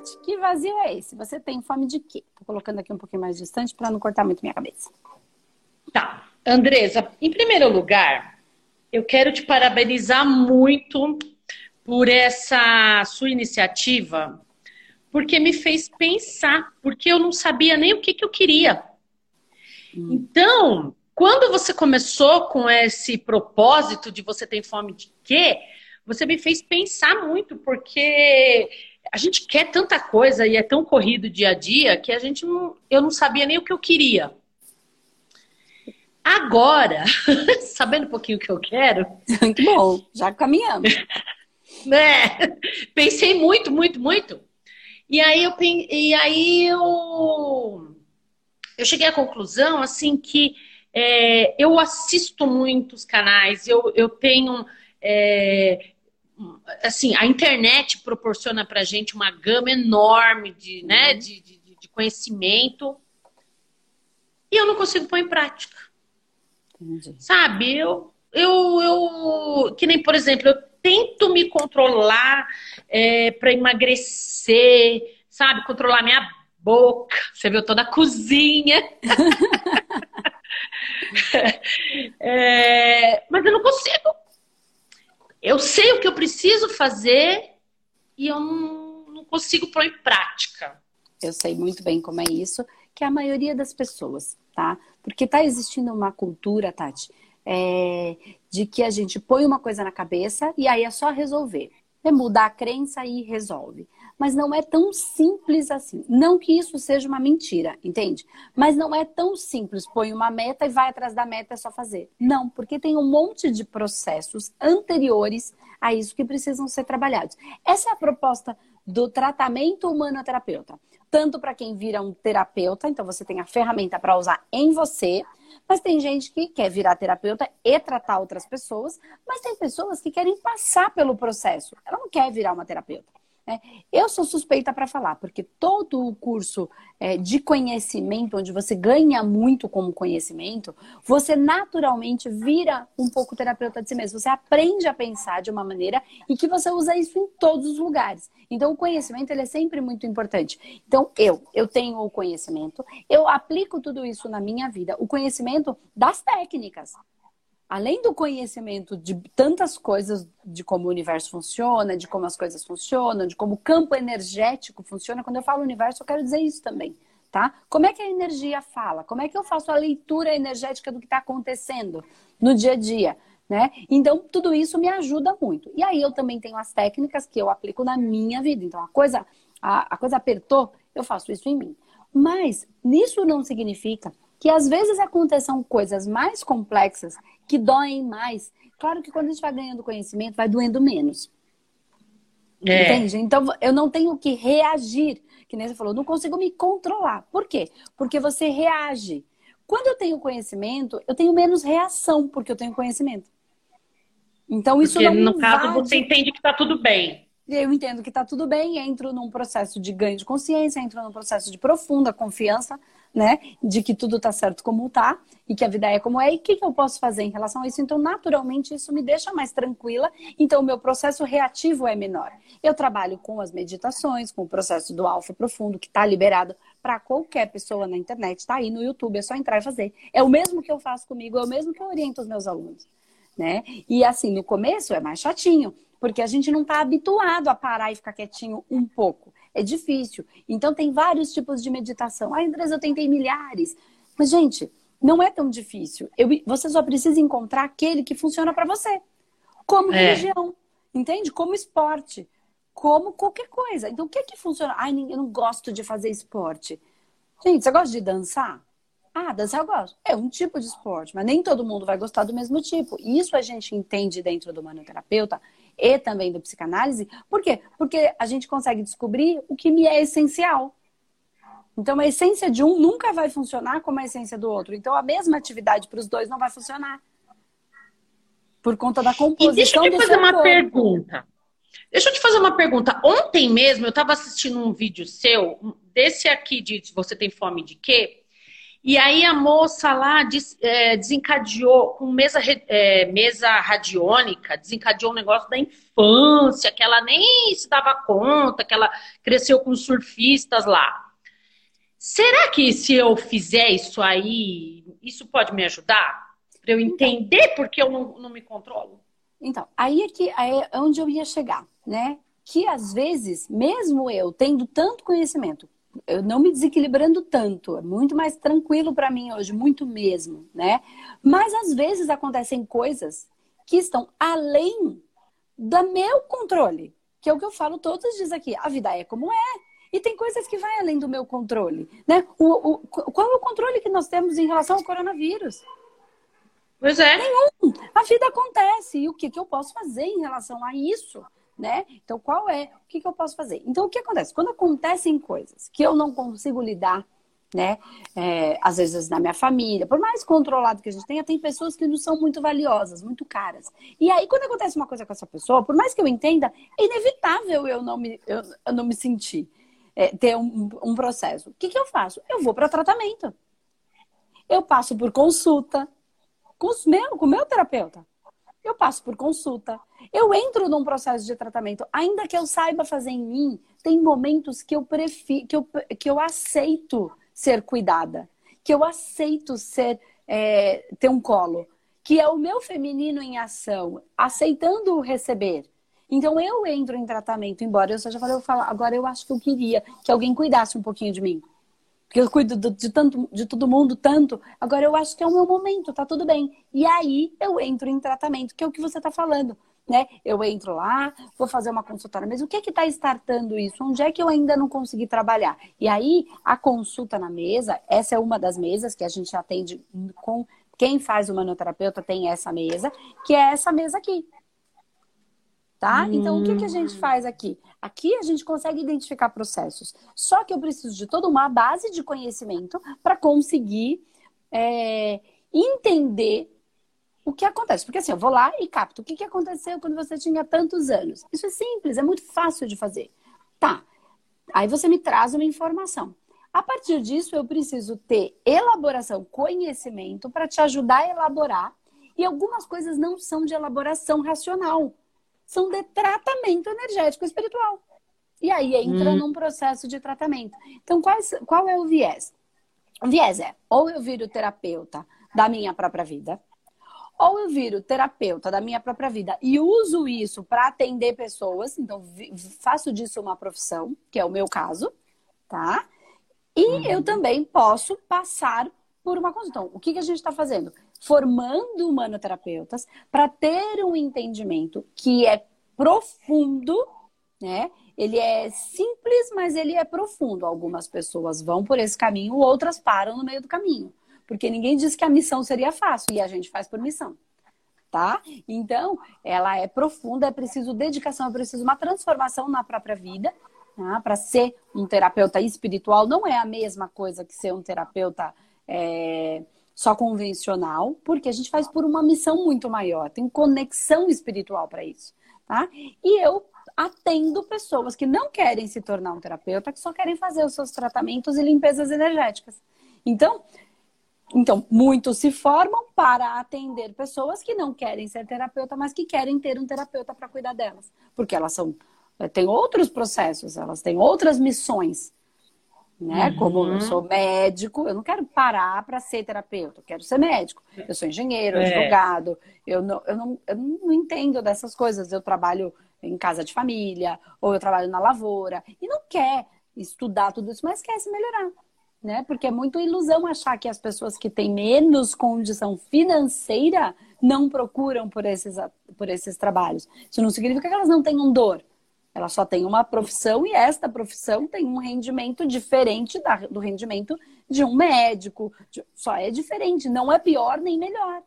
Tati, que vazio é esse? Você tem fome de quê? Tô colocando aqui um pouquinho mais distante para não cortar muito minha cabeça. Tá. Andresa, em primeiro lugar, eu quero te parabenizar muito por essa sua iniciativa, porque me fez pensar, porque eu não sabia nem o que, que eu queria. Hum. Então, quando você começou com esse propósito de você ter fome de quê, você me fez pensar muito, porque a gente quer tanta coisa e é tão corrido dia a dia que a gente não, eu não sabia nem o que eu queria. Agora, sabendo um pouquinho o que eu quero. Muito bom, já caminhamos. né? Pensei muito, muito, muito. E aí eu e aí eu, eu cheguei à conclusão assim que é, eu assisto muitos canais, eu, eu tenho é, assim, a internet proporciona pra gente uma gama enorme de, né, uhum. de, de, de conhecimento e eu não consigo pôr em prática. Entendi. Sabe, eu, eu, eu, que nem, por exemplo, eu tento me controlar é, para emagrecer, sabe, controlar minha boca. Você viu toda a cozinha. é, mas eu não consigo. Eu sei o que eu preciso fazer e eu não, não consigo pôr em prática. Eu sei muito bem como é isso, que é a maioria das pessoas, tá? Porque está existindo uma cultura, Tati, é, de que a gente põe uma coisa na cabeça e aí é só resolver. É mudar a crença e resolve. Mas não é tão simples assim. Não que isso seja uma mentira, entende? Mas não é tão simples. Põe uma meta e vai atrás da meta, é só fazer. Não, porque tem um monte de processos anteriores a isso que precisam ser trabalhados. Essa é a proposta do tratamento humano-terapeuta tanto para quem vira um terapeuta, então você tem a ferramenta para usar em você, mas tem gente que quer virar terapeuta e tratar outras pessoas, mas tem pessoas que querem passar pelo processo. Ela não quer virar uma terapeuta. Né? Eu sou suspeita para falar, porque todo o curso é, de conhecimento, onde você ganha muito como conhecimento, você naturalmente vira um pouco terapeuta de si mesmo. Você aprende a pensar de uma maneira e que você usa isso em todos os lugares. Então, o conhecimento ele é sempre muito importante. Então, eu, eu tenho o conhecimento, eu aplico tudo isso na minha vida, o conhecimento das técnicas além do conhecimento de tantas coisas de como o universo funciona, de como as coisas funcionam, de como o campo energético funciona, quando eu falo universo, eu quero dizer isso também, tá? Como é que a energia fala? Como é que eu faço a leitura energética do que está acontecendo no dia a dia? Né? Então, tudo isso me ajuda muito. E aí eu também tenho as técnicas que eu aplico na minha vida. Então, a coisa, a, a coisa apertou, eu faço isso em mim. Mas isso não significa que às vezes aconteçam coisas mais complexas que doem mais. Claro que quando a gente vai ganhando conhecimento, vai doendo menos. É. Entende? Então eu não tenho que reagir, que nem você falou, não consigo me controlar. Por quê? Porque você reage. Quando eu tenho conhecimento, eu tenho menos reação, porque eu tenho conhecimento. Então isso porque, não no invade... caso você entende que está tudo bem eu entendo que está tudo bem, entro num processo de ganho de consciência, entro num processo de profunda confiança né? De que tudo tá certo como tá e que a vida é como é e o que, que eu posso fazer em relação a isso. Então, naturalmente, isso me deixa mais tranquila. Então, o meu processo reativo é menor. Eu trabalho com as meditações, com o processo do alfa profundo, que está liberado para qualquer pessoa na internet, está aí no YouTube, é só entrar e fazer. É o mesmo que eu faço comigo, é o mesmo que eu oriento os meus alunos. Né? E assim, no começo é mais chatinho, porque a gente não está habituado a parar e ficar quietinho um pouco. É difícil. Então, tem vários tipos de meditação. Ah, Andresa, eu tentei milhares. Mas, gente, não é tão difícil. Eu, você só precisa encontrar aquele que funciona para você. Como é. religião, entende? Como esporte, como qualquer coisa. Então, o que é que funciona? Ai, eu não gosto de fazer esporte. Gente, você gosta de dançar? Ah, dançar eu gosto. É um tipo de esporte, mas nem todo mundo vai gostar do mesmo tipo. E isso a gente entende dentro do manoterapeuta e também do psicanálise. Por quê? Porque a gente consegue descobrir o que me é essencial. Então, a essência de um nunca vai funcionar como a essência do outro. Então, a mesma atividade para os dois não vai funcionar. Por conta da composição. E deixa eu te fazer uma corpo. pergunta. Deixa eu te fazer uma pergunta. Ontem mesmo eu estava assistindo um vídeo seu, desse aqui de Você Tem Fome de Quê? E aí a moça lá é, desencadeou com mesa, é, mesa radiônica, desencadeou um negócio da infância, que ela nem se dava conta, que ela cresceu com surfistas lá. Será que se eu fizer isso aí, isso pode me ajudar? Para eu então. entender porque eu não, não me controlo? Então, aí é que aí é onde eu ia chegar, né? Que às vezes, mesmo eu tendo tanto conhecimento, eu não me desequilibrando tanto, é muito mais tranquilo para mim hoje, muito mesmo, né? Mas às vezes acontecem coisas que estão além do meu controle, que é o que eu falo todos os dias aqui. A vida é como é. E tem coisas que vai além do meu controle, né? O, o, qual é o controle que nós temos em relação ao coronavírus? Pois é. Nenhum. A vida acontece. E o que, que eu posso fazer em relação a isso? Né? Então, qual é? O que, que eu posso fazer? Então, o que acontece? Quando acontecem coisas que eu não consigo lidar, né? É, às vezes na minha família, por mais controlado que a gente tenha, tem pessoas que não são muito valiosas, muito caras. E aí, quando acontece uma coisa com essa pessoa, por mais que eu entenda, é inevitável eu não me, eu, eu não me sentir, é, ter um, um processo. O que, que eu faço? Eu vou para tratamento. Eu passo por consulta com, os meu, com o meu terapeuta. Eu passo por consulta. Eu entro num processo de tratamento. Ainda que eu saiba fazer em mim, tem momentos que eu prefiro, que eu, que eu aceito ser cuidada, que eu aceito ser é, ter um colo, que é o meu feminino em ação, aceitando receber. Então eu entro em tratamento, embora eu seja falei, eu falo, agora eu acho que eu queria que alguém cuidasse um pouquinho de mim porque eu cuido de, tanto, de todo mundo tanto, agora eu acho que é o meu momento, tá tudo bem. E aí eu entro em tratamento, que é o que você está falando. Né? Eu entro lá, vou fazer uma consultória, mas o que é que está startando isso? Onde é que eu ainda não consegui trabalhar? E aí, a consulta na mesa, essa é uma das mesas que a gente atende com quem faz o manoterapeuta tem essa mesa, que é essa mesa aqui. Tá? Hum. Então, o que, que a gente hum. faz aqui? Aqui a gente consegue identificar processos. Só que eu preciso de toda uma base de conhecimento para conseguir é, entender o que acontece. Porque assim, eu vou lá e capto o que, que aconteceu quando você tinha tantos anos. Isso é simples, é muito fácil de fazer. Tá. Aí você me traz uma informação. A partir disso, eu preciso ter elaboração, conhecimento para te ajudar a elaborar. E algumas coisas não são de elaboração racional são de tratamento energético espiritual. E aí entra hum. num processo de tratamento. Então, qual, qual é o viés? O viés é ou eu viro terapeuta da minha própria vida, ou eu viro terapeuta da minha própria vida e uso isso para atender pessoas, então faço disso uma profissão, que é o meu caso, tá? E uhum. eu também posso passar por uma consulta. Então, o que, que a gente está fazendo? Formando humanoterapeutas para ter um entendimento que é profundo, né? Ele é simples, mas ele é profundo. Algumas pessoas vão por esse caminho, outras param no meio do caminho. Porque ninguém diz que a missão seria fácil e a gente faz por missão. Tá? Então, ela é profunda, é preciso dedicação, é preciso uma transformação na própria vida. Tá? Para ser um terapeuta espiritual, não é a mesma coisa que ser um terapeuta. É só convencional, porque a gente faz por uma missão muito maior, tem conexão espiritual para isso, tá? E eu atendo pessoas que não querem se tornar um terapeuta, que só querem fazer os seus tratamentos e limpezas energéticas. Então, então muitos se formam para atender pessoas que não querem ser terapeuta, mas que querem ter um terapeuta para cuidar delas, porque elas são eh, têm outros processos, elas têm outras missões né? Uhum. Como eu sou médico, eu não quero parar para ser terapeuta, eu quero ser médico. Eu sou engenheiro, é. advogado, eu não, eu, não, eu não entendo dessas coisas. Eu trabalho em casa de família, ou eu trabalho na lavoura, e não quer estudar tudo isso, mas quer se melhorar. Né? Porque é muito ilusão achar que as pessoas que têm menos condição financeira não procuram por esses, por esses trabalhos. Isso não significa que elas não tenham dor. Ela só tem uma profissão e esta profissão tem um rendimento diferente da, do rendimento de um médico. De, só é diferente, não é pior nem melhor.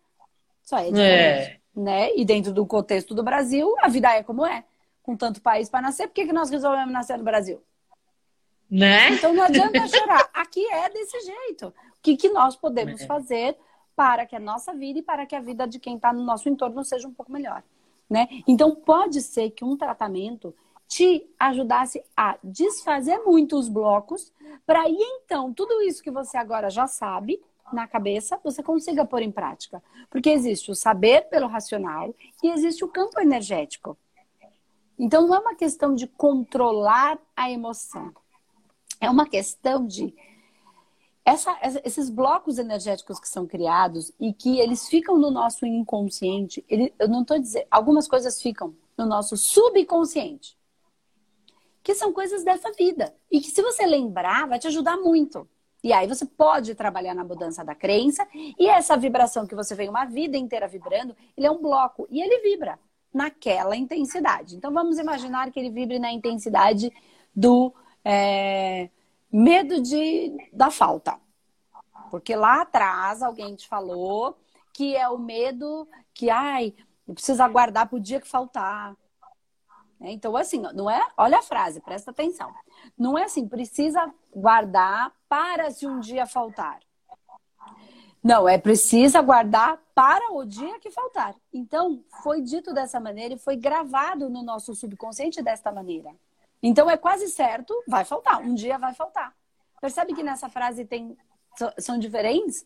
Só é diferente. É. Né? E dentro do contexto do Brasil, a vida é como é. Com tanto país para nascer, por que, que nós resolvemos nascer no Brasil? Né? Então não adianta chorar. Aqui é desse jeito. O que, que nós podemos é. fazer para que a nossa vida e para que a vida de quem está no nosso entorno seja um pouco melhor? Né? Então pode ser que um tratamento te ajudasse a desfazer muito os blocos, para aí então tudo isso que você agora já sabe na cabeça, você consiga pôr em prática. Porque existe o saber pelo racional e existe o campo energético. Então não é uma questão de controlar a emoção. É uma questão de essa, esses blocos energéticos que são criados e que eles ficam no nosso inconsciente, ele, eu não estou dizendo, algumas coisas ficam no nosso subconsciente, que são coisas dessa vida e que se você lembrar vai te ajudar muito. E aí você pode trabalhar na mudança da crença e essa vibração que você vem uma vida inteira vibrando, ele é um bloco e ele vibra naquela intensidade. Então vamos imaginar que ele vibre na intensidade do é, medo de, da falta. Porque lá atrás alguém te falou que é o medo que, ai, precisa guardar para o dia que faltar. É, então, assim, não é. Olha a frase, presta atenção. Não é assim, precisa guardar para se um dia faltar. Não, é precisa guardar para o dia que faltar. Então, foi dito dessa maneira e foi gravado no nosso subconsciente desta maneira. Então é quase certo, vai faltar. Um dia vai faltar. Percebe que nessa frase tem são diferentes?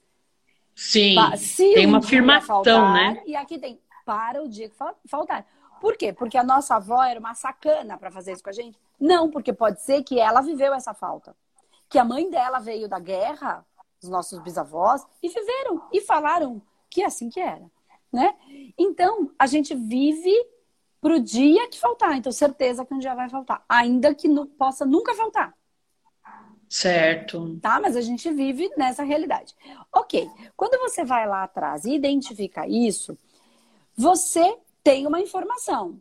Sim. Se tem um uma afirmação, né? E aqui tem para o dia que faltar. Por quê? Porque a nossa avó era uma sacana para fazer isso com a gente? Não, porque pode ser que ela viveu essa falta. Que a mãe dela veio da guerra, os nossos bisavós, e viveram e falaram que é assim que era, né? Então, a gente vive para o dia que faltar. Então, certeza que um dia vai faltar. Ainda que não possa nunca faltar. Certo. Tá? Mas a gente vive nessa realidade. Ok. Quando você vai lá atrás e identifica isso, você tem uma informação.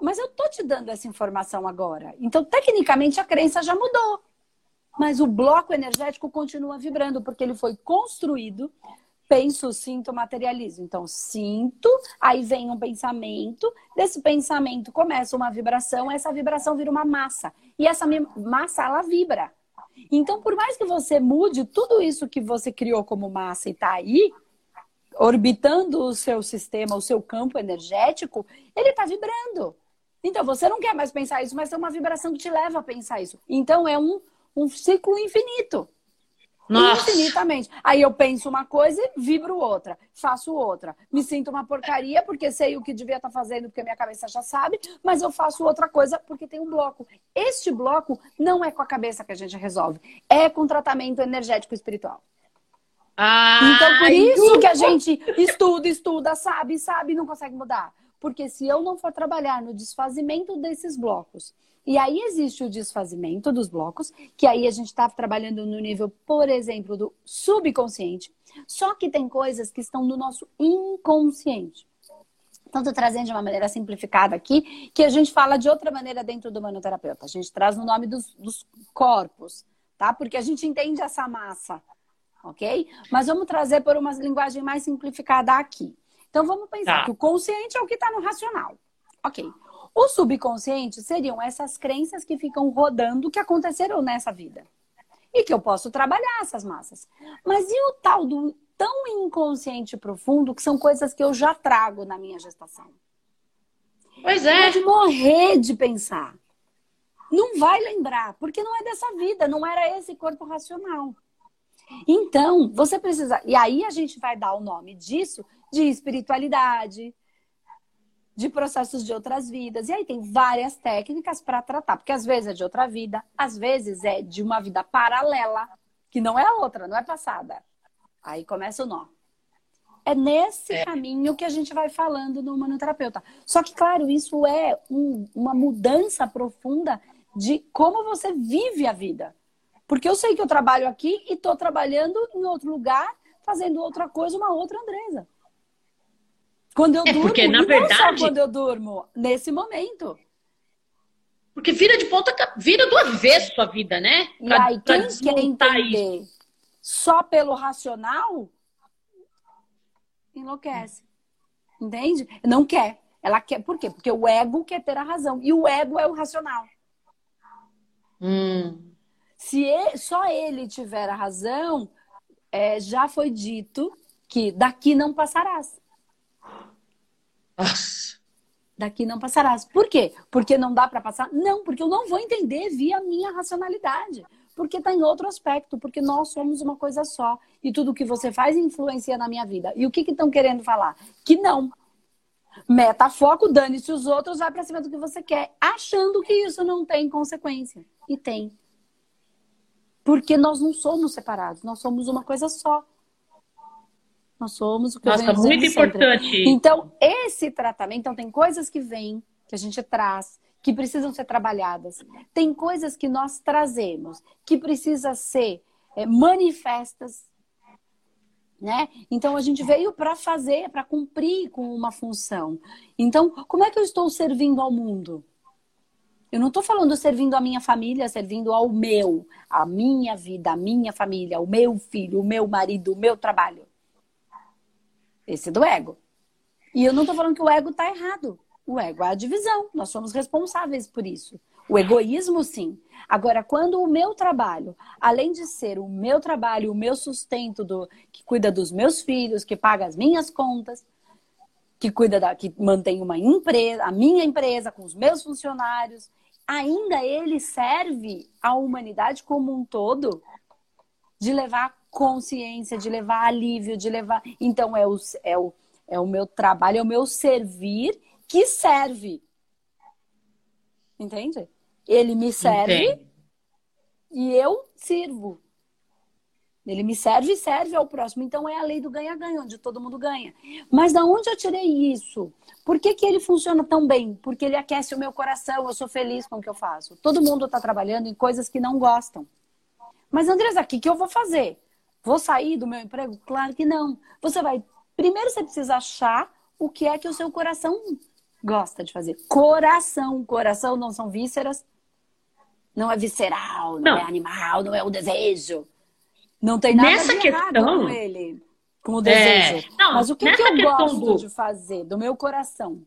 Mas eu tô te dando essa informação agora. Então, tecnicamente, a crença já mudou. Mas o bloco energético continua vibrando, porque ele foi construído penso, sinto, materializo. Então, sinto, aí vem um pensamento, desse pensamento começa uma vibração, essa vibração vira uma massa. E essa massa, ela vibra. Então, por mais que você mude tudo isso que você criou como massa e está aí, orbitando o seu sistema, o seu campo energético, ele está vibrando. Então, você não quer mais pensar isso, mas tem uma vibração que te leva a pensar isso. Então, é um, um ciclo infinito. Nossa. Infinitamente. Aí eu penso uma coisa e vibro outra, faço outra. Me sinto uma porcaria porque sei o que devia estar tá fazendo, porque minha cabeça já sabe, mas eu faço outra coisa porque tem um bloco. Este bloco não é com a cabeça que a gente resolve, é com tratamento energético espiritual. Ah, então, por isso que a gente estuda, estuda, sabe, sabe não consegue mudar. Porque se eu não for trabalhar no desfazimento desses blocos, e aí existe o desfazimento dos blocos, que aí a gente está trabalhando no nível, por exemplo, do subconsciente. Só que tem coisas que estão no nosso inconsciente. Então, estou trazendo de uma maneira simplificada aqui, que a gente fala de outra maneira dentro do manoterapeuta. A gente traz no nome dos, dos corpos, tá? Porque a gente entende essa massa, ok? Mas vamos trazer por uma linguagem mais simplificada aqui. Então, vamos pensar tá. que o consciente é o que está no racional. Ok. O subconsciente seriam essas crenças que ficam rodando que aconteceram nessa vida. E que eu posso trabalhar essas massas. Mas e o tal do tão inconsciente profundo, que são coisas que eu já trago na minha gestação? Pois é. Pode morrer de pensar. Não vai lembrar, porque não é dessa vida, não era esse corpo racional. Então, você precisa. E aí a gente vai dar o nome disso de espiritualidade, de processos de outras vidas. E aí tem várias técnicas para tratar, porque às vezes é de outra vida, às vezes é de uma vida paralela, que não é a outra, não é passada. Aí começa o nó. É nesse é. caminho que a gente vai falando no manoterapeuta. Só que, claro, isso é um, uma mudança profunda de como você vive a vida. Porque eu sei que eu trabalho aqui e estou trabalhando em outro lugar, fazendo outra coisa, uma outra Andresa. Quando eu é durmo, porque, na verdade, quando eu durmo, nesse momento. Porque vira de ponta, vira do avesso a vida, né? Pra, e aí, quem quer entender isso. só pelo racional, enlouquece. Entende? Não quer. Ela quer. Por quê? Porque o ego quer ter a razão. E o ego é o racional. Hum. Se ele, só ele tiver a razão, é, já foi dito que daqui não passarás. Nossa. daqui não passarás. Por quê? Porque não dá para passar? Não, porque eu não vou entender via minha racionalidade. Porque está em outro aspecto, porque nós somos uma coisa só. E tudo que você faz influencia na minha vida. E o que estão que querendo falar? Que não. Meta foco, dane-se os outros, vai para cima do que você quer, achando que isso não tem consequência. E tem. Porque nós não somos separados, nós somos uma coisa só. Nós somos o que Nossa, eu muito importante. Sempre. Então, esse tratamento, então tem coisas que vêm, que a gente traz, que precisam ser trabalhadas. Tem coisas que nós trazemos, que precisam ser é, manifestas. Né? Então a gente veio para fazer, para cumprir com uma função. Então, como é que eu estou servindo ao mundo? Eu não estou falando servindo a minha família, servindo ao meu, a minha vida, a minha família, o meu filho, o meu marido, o meu trabalho. Esse é do ego. E eu não estou falando que o ego está errado. O ego é a divisão. Nós somos responsáveis por isso. O egoísmo, sim. Agora, quando o meu trabalho, além de ser o meu trabalho, o meu sustento, do, que cuida dos meus filhos, que paga as minhas contas, que cuida da, que mantém uma empresa, a minha empresa com os meus funcionários, ainda ele serve à humanidade como um todo de levar consciência, de levar alívio, de levar. Então, é o, é o, é o meu trabalho, é o meu servir que serve. Entende? Ele me serve Entendi. e eu sirvo. Ele me serve e serve ao próximo. Então é a lei do ganha-ganha, onde todo mundo ganha. Mas da onde eu tirei isso? Por que, que ele funciona tão bem? Porque ele aquece o meu coração, eu sou feliz com o que eu faço. Todo mundo está trabalhando em coisas que não gostam. Mas, Andresa, o que, que eu vou fazer? Vou sair do meu emprego? Claro que não. Você vai. Primeiro você precisa achar o que é que o seu coração gosta de fazer. Coração. Coração não são vísceras. Não é visceral, não, não. é animal, não é o desejo. Não tem nada Nessa de questão... com ele, com o desejo. É... Não, Mas o que, que eu gosto do... de fazer do meu coração?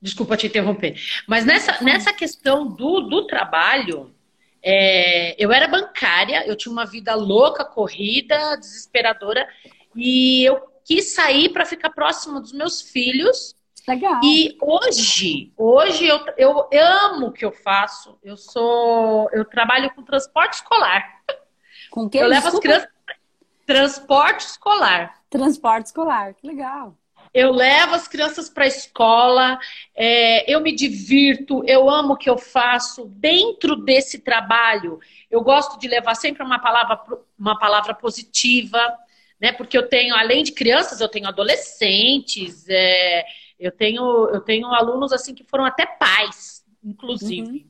Desculpa te interromper. Mas nessa, nessa questão do, do trabalho, é, eu era bancária, eu tinha uma vida louca, corrida, desesperadora, e eu quis sair para ficar próximo dos meus filhos. Legal. E hoje, hoje eu, eu amo o que eu faço. Eu sou, eu trabalho com transporte escolar. Com que? Eu levo as crianças transporte escolar. Transporte escolar, que legal. Eu levo as crianças para a escola, é, eu me divirto, eu amo o que eu faço. Dentro desse trabalho, eu gosto de levar sempre uma palavra, uma palavra positiva, né? Porque eu tenho, além de crianças, eu tenho adolescentes, é, eu tenho, eu tenho alunos assim que foram até pais, inclusive. Uhum.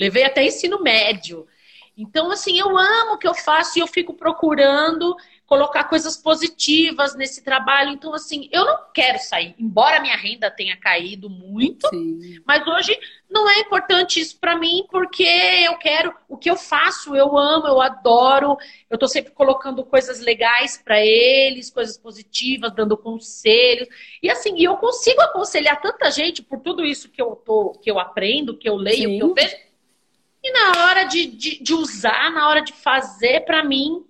Levei até ensino médio. Então, assim, eu amo o que eu faço e eu fico procurando colocar coisas positivas nesse trabalho. Então, assim, eu não quero sair, embora minha renda tenha caído muito, Sim. mas hoje não é importante isso para mim, porque eu quero o que eu faço, eu amo, eu adoro. Eu tô sempre colocando coisas legais para eles, coisas positivas, dando conselhos. E assim, eu consigo aconselhar tanta gente por tudo isso que eu tô, que eu aprendo, que eu leio, Sim. que eu vejo. E na hora de, de, de usar, na hora de fazer, para mim,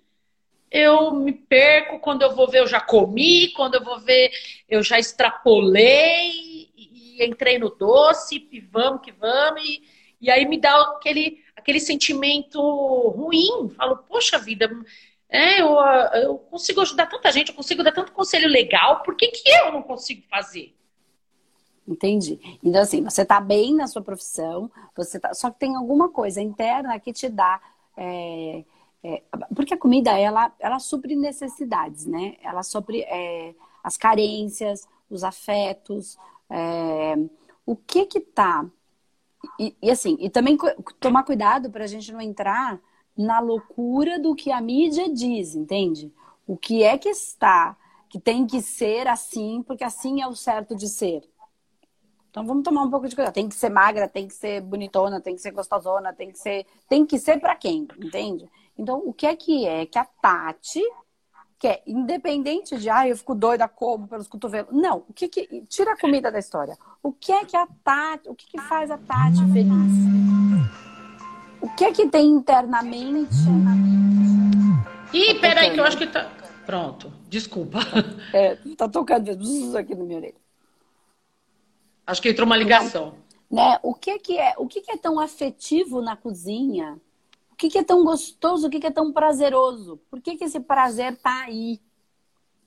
eu me perco. Quando eu vou ver, eu já comi. Quando eu vou ver, eu já extrapolei e, e entrei no doce. E vamos que vamos. E, e aí me dá aquele, aquele sentimento ruim. Falo, poxa vida, é, eu, eu consigo ajudar tanta gente, eu consigo dar tanto conselho legal, por que, que eu não consigo fazer? Entendi. Então, assim, você está bem na sua profissão, você tá... só que tem alguma coisa interna que te dá. É, é, porque a comida, ela, ela supre necessidades, né? Ela supre é, as carências, os afetos, é, o que que tá. E, e assim, e também tomar cuidado para a gente não entrar na loucura do que a mídia diz, entende? O que é que está, que tem que ser assim, porque assim é o certo de ser. Então vamos tomar um pouco de cuidado. Tem que ser magra, tem que ser bonitona, tem que ser gostosona, tem que ser. Tem que ser para quem, entende? Então, o que é que é que a Tati, que é independente de, ah, eu fico doida, como pelos cotovelos. Não, o que que. Tira a comida da história. O que é que a Tati. O que, que faz a Tati feliz? O que é que tem internamente? Ih, peraí, que eu acho que tá. Pronto, desculpa. É, tá tocando aqui no meu orelha. Acho que entrou uma ligação. Né? O que, que é? O que, que é tão afetivo na cozinha? O que, que é tão gostoso? O que, que é tão prazeroso? Por que, que esse prazer tá aí?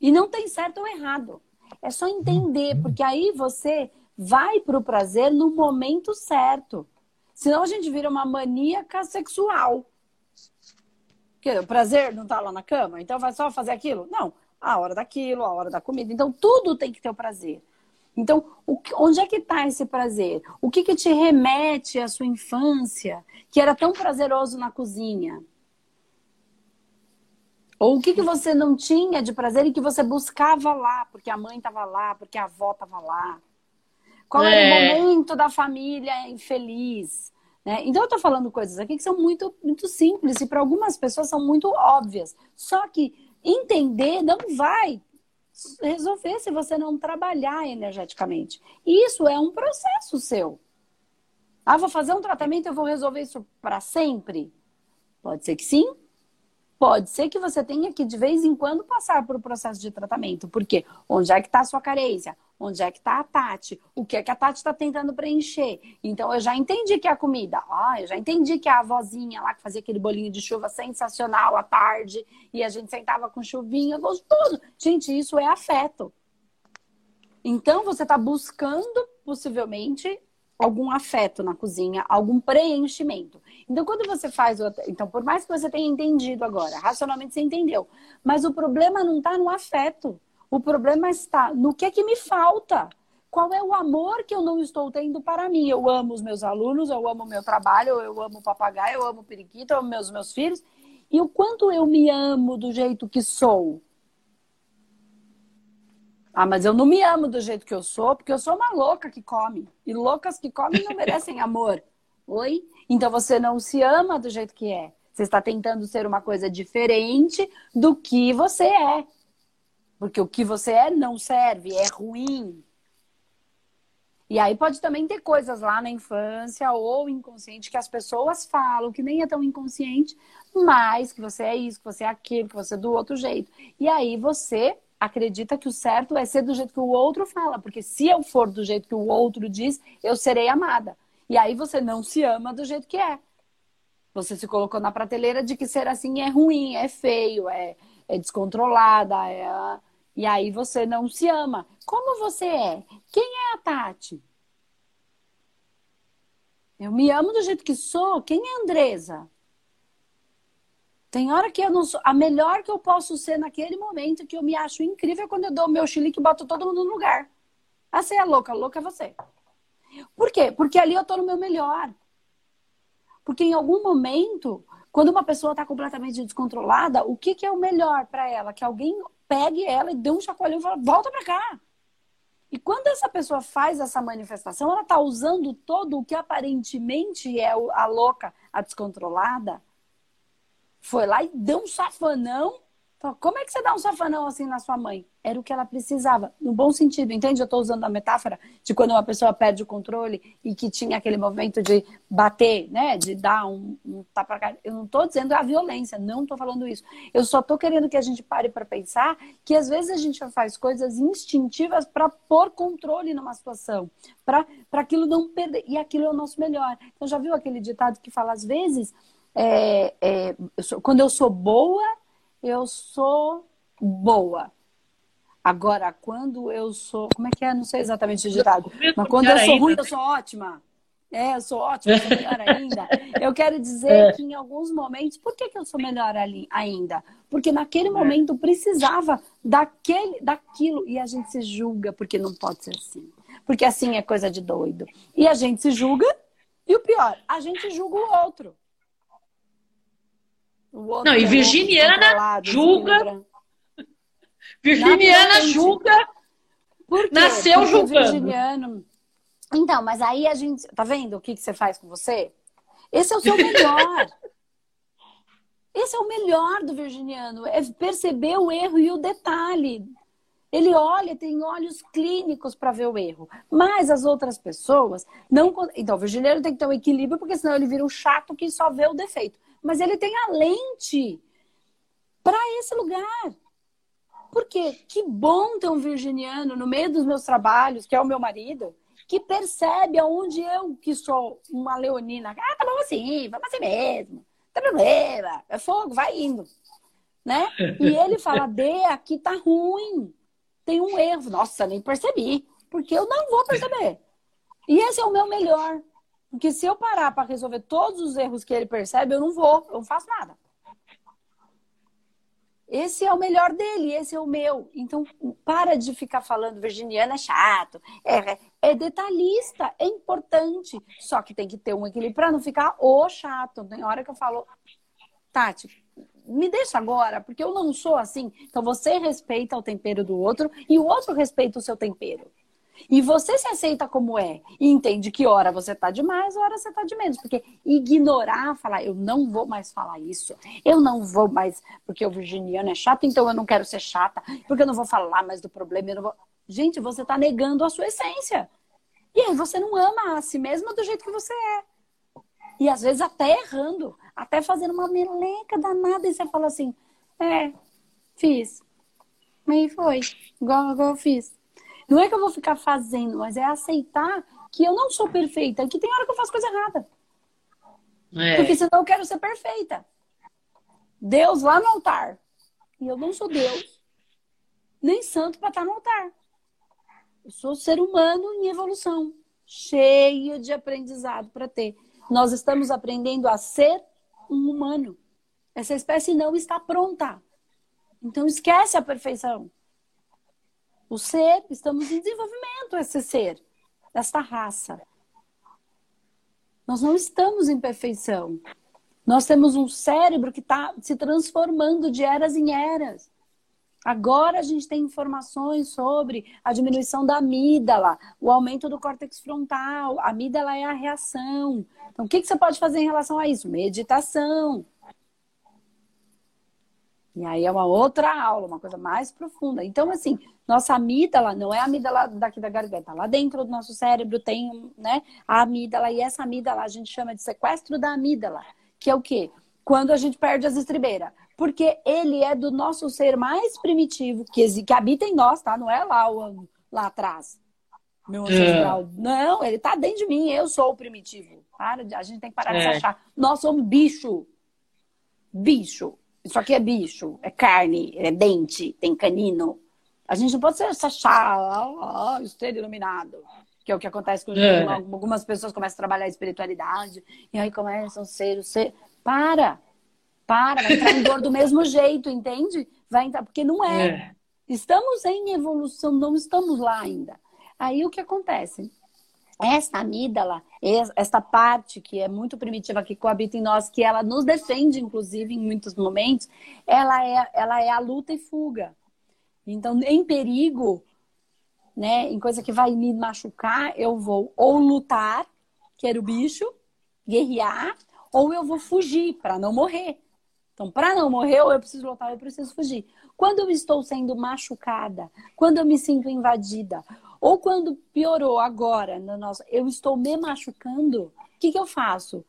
E não tem certo ou errado. É só entender, porque aí você vai para o prazer no momento certo. Senão a gente vira uma maníaca sexual. Porque o prazer não está lá na cama, então vai só fazer aquilo? Não. A hora daquilo, a hora da comida. Então tudo tem que ter o prazer. Então, o, onde é que está esse prazer? O que, que te remete à sua infância, que era tão prazeroso na cozinha? Ou o que, que você não tinha de prazer e que você buscava lá, porque a mãe estava lá, porque a avó estava lá? Qual é. era o momento da família infeliz? Né? Então, eu estou falando coisas aqui que são muito, muito simples e para algumas pessoas são muito óbvias. Só que entender não vai resolver se você não trabalhar energeticamente. Isso é um processo seu. Ah, vou fazer um tratamento e eu vou resolver isso para sempre? Pode ser que sim, Pode ser que você tenha que, de vez em quando, passar por um processo de tratamento. Porque onde é que está a sua carência? Onde é que está a Tati? O que é que a Tati está tentando preencher? Então, eu já entendi que é a comida. Ah, eu já entendi que é a avózinha lá que fazia aquele bolinho de chuva sensacional à tarde. E a gente sentava com chuvinha, gostoso. Gente, isso é afeto. Então, você está buscando, possivelmente, algum afeto na cozinha, algum preenchimento. Então, quando você faz. Então, por mais que você tenha entendido agora, racionalmente você entendeu. Mas o problema não está no afeto. O problema está no que é que me falta. Qual é o amor que eu não estou tendo para mim? Eu amo os meus alunos, eu amo o meu trabalho, eu amo o papagaio, eu amo o periquito, eu amo meus, meus filhos. E o quanto eu me amo do jeito que sou? Ah, mas eu não me amo do jeito que eu sou, porque eu sou uma louca que come. E loucas que comem não merecem amor. Oi? Então você não se ama do jeito que é. Você está tentando ser uma coisa diferente do que você é. Porque o que você é não serve, é ruim. E aí pode também ter coisas lá na infância ou inconsciente que as pessoas falam, que nem é tão inconsciente, mas que você é isso, que você é aquilo, que você é do outro jeito. E aí você acredita que o certo é ser do jeito que o outro fala, porque se eu for do jeito que o outro diz, eu serei amada. E aí você não se ama do jeito que é. Você se colocou na prateleira de que ser assim é ruim, é feio, é, é descontrolada, é... e aí você não se ama. Como você é? Quem é a Tati? Eu me amo do jeito que sou. Quem é a Andresa? Tem hora que eu não sou. A melhor que eu posso ser naquele momento que eu me acho incrível quando eu dou o meu chilique e boto todo mundo no lugar. Ah, você é louca, louca é você. Por quê? Porque ali eu tô no meu melhor. Porque em algum momento, quando uma pessoa está completamente descontrolada, o que, que é o melhor para ela? Que alguém pegue ela e dê um chacoalhão e fala, volta para cá. E quando essa pessoa faz essa manifestação, ela está usando todo o que aparentemente é a louca, a descontrolada, foi lá e deu um safanão. Como é que você dá um safanão assim na sua mãe? Era o que ela precisava, no bom sentido, entende? Eu estou usando a metáfora de quando uma pessoa perde o controle e que tinha aquele movimento de bater, né? De dar um, um tapa cara. Eu não estou dizendo a violência, não estou falando isso. Eu só estou querendo que a gente pare para pensar que às vezes a gente faz coisas instintivas para pôr controle numa situação, para aquilo não perder. E aquilo é o nosso melhor. Então já viu aquele ditado que fala às vezes é, é, eu sou, quando eu sou boa, eu sou boa. Agora, quando eu sou. Como é que é? Não sei exatamente o ditado. Mas quando eu sou ruim, eu sou ótima. É, eu sou ótima, eu sou melhor ainda. Eu quero dizer é. que em alguns momentos, por que, que eu sou melhor ali ainda? Porque naquele é. momento precisava daquele, daquilo. E a gente se julga porque não pode ser assim. Porque assim é coisa de doido. E a gente se julga, e o pior, a gente julga o outro. Não, e Virginiana julga. Virginiana julga. Nasceu julgando. Virginiano... Então, mas aí a gente. Tá vendo o que, que você faz com você? Esse é o seu melhor. Esse é o melhor do virginiano, é perceber o erro e o detalhe. Ele olha, tem olhos clínicos para ver o erro. Mas as outras pessoas não. Então, o virginiano tem que ter um equilíbrio, porque senão ele vira um chato que só vê o defeito mas ele tem a lente para esse lugar. Porque que bom ter um virginiano no meio dos meus trabalhos, que é o meu marido, que percebe aonde eu, que sou uma leonina, ah, tá bom assim, vamos assim mesmo, tem problema, é fogo, vai indo. Né? E ele fala, Dê, aqui tá ruim, tem um erro. Nossa, nem percebi, porque eu não vou perceber. E esse é o meu melhor. Porque se eu parar para resolver todos os erros que ele percebe, eu não vou, eu não faço nada. Esse é o melhor dele, esse é o meu. Então, para de ficar falando virginiana é chato, é, é detalhista, é importante. Só que tem que ter um equilíbrio para não ficar o chato. Tem hora que eu falo, Tati, me deixa agora, porque eu não sou assim. Então, você respeita o tempero do outro e o outro respeita o seu tempero. E você se aceita como é e entende que hora você tá de mais, hora você tá de menos. Porque ignorar, falar, eu não vou mais falar isso, eu não vou mais, porque o virginiano é chato, então eu não quero ser chata, porque eu não vou falar mais do problema, eu não vou. Gente, você tá negando a sua essência. E aí você não ama a si mesma do jeito que você é. E às vezes até errando, até fazendo uma meleca danada, e você fala assim, é, fiz. Aí foi, igual, igual eu fiz. Não é que eu vou ficar fazendo, mas é aceitar que eu não sou perfeita, que tem hora que eu faço coisa errada. É. Porque senão eu quero ser perfeita. Deus lá no altar. E eu não sou Deus, nem santo para estar no altar. Eu sou ser humano em evolução, cheio de aprendizado para ter. Nós estamos aprendendo a ser um humano. Essa espécie não está pronta. Então esquece a perfeição. O ser, estamos em desenvolvimento, esse ser, esta raça. Nós não estamos em perfeição. Nós temos um cérebro que está se transformando de eras em eras. Agora a gente tem informações sobre a diminuição da amígdala, o aumento do córtex frontal. A amígdala é a reação. Então, o que, que você pode fazer em relação a isso? Meditação. E aí é uma outra aula, uma coisa mais profunda. Então, assim, nossa amígdala não é a amígdala daqui da garganta. Lá dentro do nosso cérebro tem né, a amígdala, e essa amígdala a gente chama de sequestro da amígdala, que é o quê? Quando a gente perde as estribeiras. Porque ele é do nosso ser mais primitivo, que, que habita em nós, tá? Não é lá, o, lá atrás. Meu ancestral. É. Não, ele tá dentro de mim, eu sou o primitivo. Para, a gente tem que parar é. de achar. Nós somos bicho. Bicho. Isso aqui é bicho, é carne, é dente, tem canino. A gente não pode ser achar, oh, ser iluminado. Que é o que acontece com é. algumas pessoas começam a trabalhar a espiritualidade. E aí começam a ser, ser. Para! Para, vai entrar em dor do mesmo jeito, entende? Vai entrar, porque não é. é. Estamos em evolução, não estamos lá ainda. Aí o que acontece? Esta amígdala, esta parte que é muito primitiva, que coabita em nós, que ela nos defende, inclusive, em muitos momentos, ela é, ela é a luta e fuga. Então, em perigo, né, em coisa que vai me machucar, eu vou ou lutar, que era o bicho, guerrear, ou eu vou fugir para não morrer. Então, para não morrer, ou eu preciso lutar, ou eu preciso fugir. Quando eu estou sendo machucada, quando eu me sinto invadida, ou quando piorou agora, nosso, eu estou me machucando, o que, que eu faço?